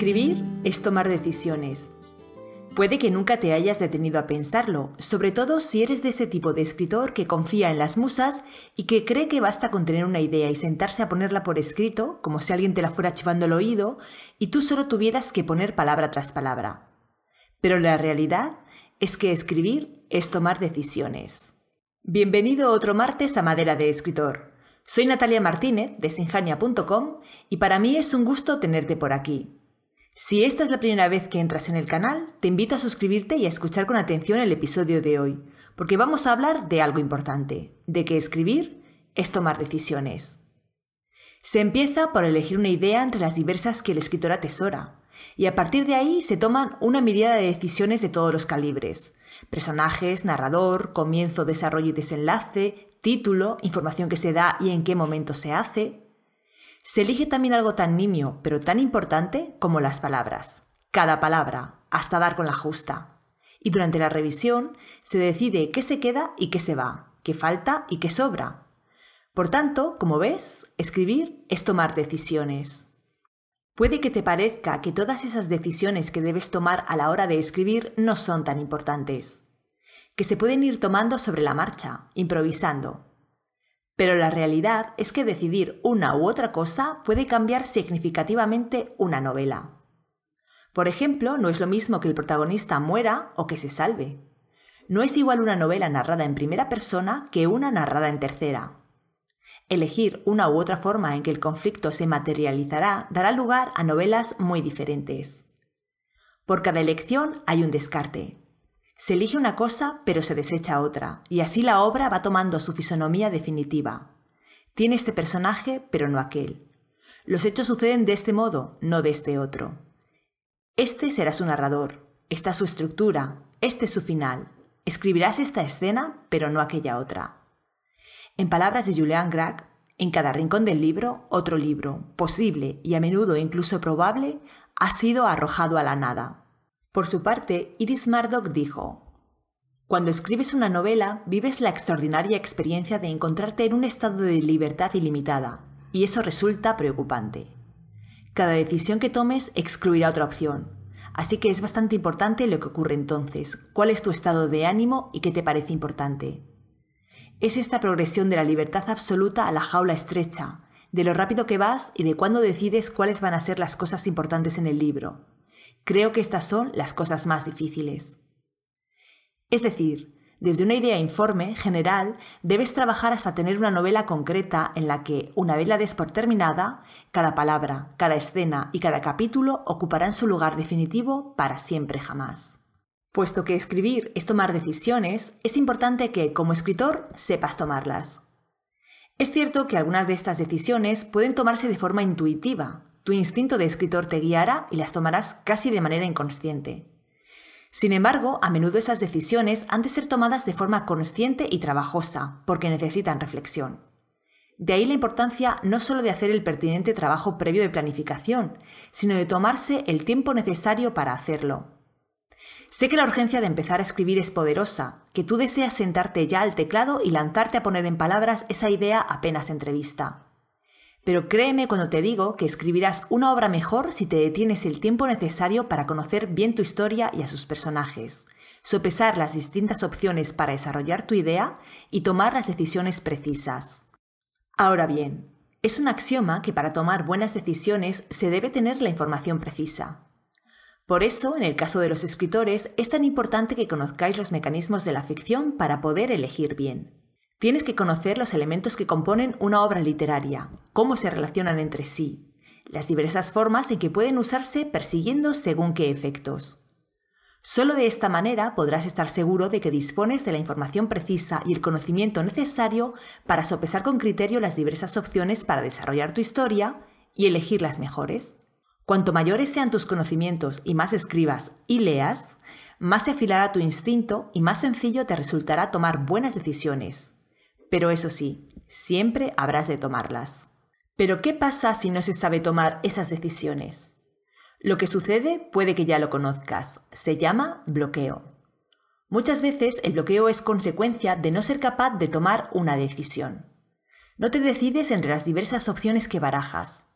Escribir es tomar decisiones. Puede que nunca te hayas detenido a pensarlo, sobre todo si eres de ese tipo de escritor que confía en las musas y que cree que basta con tener una idea y sentarse a ponerla por escrito, como si alguien te la fuera chivando el oído, y tú solo tuvieras que poner palabra tras palabra. Pero la realidad es que escribir es tomar decisiones. Bienvenido otro martes a Madera de Escritor. Soy Natalia Martínez de sinjania.com y para mí es un gusto tenerte por aquí. Si esta es la primera vez que entras en el canal, te invito a suscribirte y a escuchar con atención el episodio de hoy, porque vamos a hablar de algo importante, de que escribir es tomar decisiones. Se empieza por elegir una idea entre las diversas que el escritor atesora, y a partir de ahí se toman una mirada de decisiones de todos los calibres. Personajes, narrador, comienzo, desarrollo y desenlace, título, información que se da y en qué momento se hace, se elige también algo tan nimio, pero tan importante como las palabras. Cada palabra, hasta dar con la justa. Y durante la revisión se decide qué se queda y qué se va, qué falta y qué sobra. Por tanto, como ves, escribir es tomar decisiones. Puede que te parezca que todas esas decisiones que debes tomar a la hora de escribir no son tan importantes, que se pueden ir tomando sobre la marcha, improvisando, pero la realidad es que decidir una u otra cosa puede cambiar significativamente una novela. Por ejemplo, no es lo mismo que el protagonista muera o que se salve. No es igual una novela narrada en primera persona que una narrada en tercera. Elegir una u otra forma en que el conflicto se materializará dará lugar a novelas muy diferentes. Por cada elección hay un descarte, se elige una cosa pero se desecha otra, y así la obra va tomando su fisonomía definitiva. Tiene este personaje pero no aquel. Los hechos suceden de este modo, no de este otro. Este será su narrador, esta su estructura, este es su final. Escribirás esta escena pero no aquella otra. En palabras de Julian Grag, en cada rincón del libro, otro libro, posible y a menudo incluso probable, ha sido arrojado a la nada. Por su parte, Iris Murdoch dijo, Cuando escribes una novela, vives la extraordinaria experiencia de encontrarte en un estado de libertad ilimitada, y eso resulta preocupante. Cada decisión que tomes excluirá otra opción, así que es bastante importante lo que ocurre entonces, cuál es tu estado de ánimo y qué te parece importante. Es esta progresión de la libertad absoluta a la jaula estrecha, de lo rápido que vas y de cuándo decides cuáles van a ser las cosas importantes en el libro, Creo que estas son las cosas más difíciles. Es decir, desde una idea informe, general, debes trabajar hasta tener una novela concreta en la que, una vez la des por terminada, cada palabra, cada escena y cada capítulo ocuparán su lugar definitivo para siempre jamás. Puesto que escribir es tomar decisiones, es importante que, como escritor, sepas tomarlas. Es cierto que algunas de estas decisiones pueden tomarse de forma intuitiva, tu instinto de escritor te guiará y las tomarás casi de manera inconsciente. Sin embargo, a menudo esas decisiones han de ser tomadas de forma consciente y trabajosa, porque necesitan reflexión. De ahí la importancia no solo de hacer el pertinente trabajo previo de planificación, sino de tomarse el tiempo necesario para hacerlo. Sé que la urgencia de empezar a escribir es poderosa, que tú deseas sentarte ya al teclado y lanzarte a poner en palabras esa idea apenas entrevista. Pero créeme cuando te digo que escribirás una obra mejor si te detienes el tiempo necesario para conocer bien tu historia y a sus personajes, sopesar las distintas opciones para desarrollar tu idea y tomar las decisiones precisas. Ahora bien, es un axioma que para tomar buenas decisiones se debe tener la información precisa. Por eso, en el caso de los escritores, es tan importante que conozcáis los mecanismos de la ficción para poder elegir bien. Tienes que conocer los elementos que componen una obra literaria, cómo se relacionan entre sí, las diversas formas en que pueden usarse persiguiendo según qué efectos. Solo de esta manera podrás estar seguro de que dispones de la información precisa y el conocimiento necesario para sopesar con criterio las diversas opciones para desarrollar tu historia y elegir las mejores. Cuanto mayores sean tus conocimientos y más escribas y leas, más se afilará tu instinto y más sencillo te resultará tomar buenas decisiones. Pero eso sí, siempre habrás de tomarlas. Pero ¿qué pasa si no se sabe tomar esas decisiones? Lo que sucede puede que ya lo conozcas. Se llama bloqueo. Muchas veces el bloqueo es consecuencia de no ser capaz de tomar una decisión. No te decides entre las diversas opciones que barajas.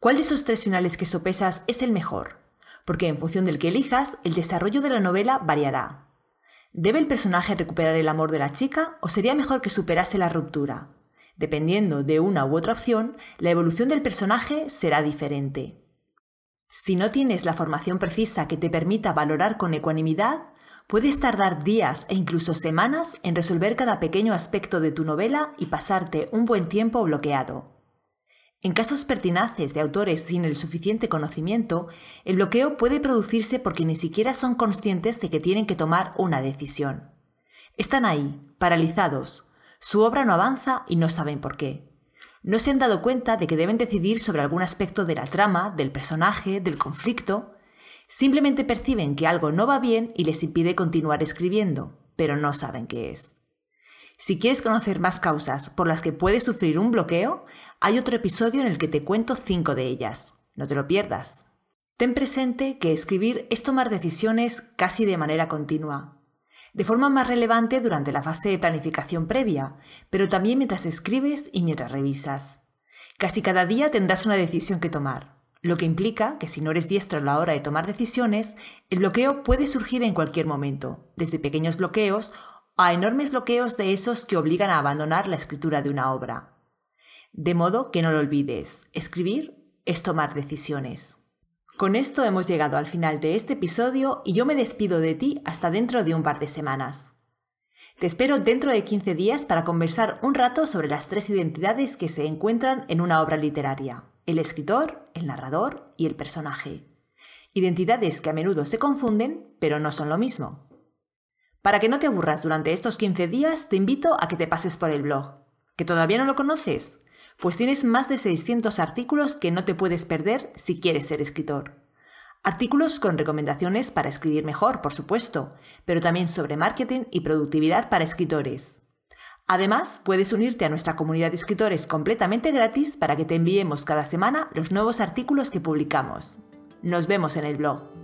¿Cuál de esos tres finales que sopesas es el mejor? porque en función del que elijas, el desarrollo de la novela variará. ¿Debe el personaje recuperar el amor de la chica o sería mejor que superase la ruptura? Dependiendo de una u otra opción, la evolución del personaje será diferente. Si no tienes la formación precisa que te permita valorar con ecuanimidad, puedes tardar días e incluso semanas en resolver cada pequeño aspecto de tu novela y pasarte un buen tiempo bloqueado. En casos pertinaces de autores sin el suficiente conocimiento, el bloqueo puede producirse porque ni siquiera son conscientes de que tienen que tomar una decisión. Están ahí, paralizados. Su obra no avanza y no saben por qué. No se han dado cuenta de que deben decidir sobre algún aspecto de la trama, del personaje, del conflicto. Simplemente perciben que algo no va bien y les impide continuar escribiendo, pero no saben qué es. Si quieres conocer más causas por las que puedes sufrir un bloqueo, hay otro episodio en el que te cuento cinco de ellas. No te lo pierdas. Ten presente que escribir es tomar decisiones casi de manera continua, de forma más relevante durante la fase de planificación previa, pero también mientras escribes y mientras revisas. Casi cada día tendrás una decisión que tomar, lo que implica que si no eres diestro a la hora de tomar decisiones, el bloqueo puede surgir en cualquier momento, desde pequeños bloqueos a enormes bloqueos de esos que obligan a abandonar la escritura de una obra. De modo que no lo olvides, escribir es tomar decisiones. Con esto hemos llegado al final de este episodio y yo me despido de ti hasta dentro de un par de semanas. Te espero dentro de 15 días para conversar un rato sobre las tres identidades que se encuentran en una obra literaria, el escritor, el narrador y el personaje. Identidades que a menudo se confunden, pero no son lo mismo. Para que no te aburras durante estos 15 días, te invito a que te pases por el blog. ¿Que todavía no lo conoces? Pues tienes más de 600 artículos que no te puedes perder si quieres ser escritor. Artículos con recomendaciones para escribir mejor, por supuesto, pero también sobre marketing y productividad para escritores. Además, puedes unirte a nuestra comunidad de escritores completamente gratis para que te enviemos cada semana los nuevos artículos que publicamos. Nos vemos en el blog.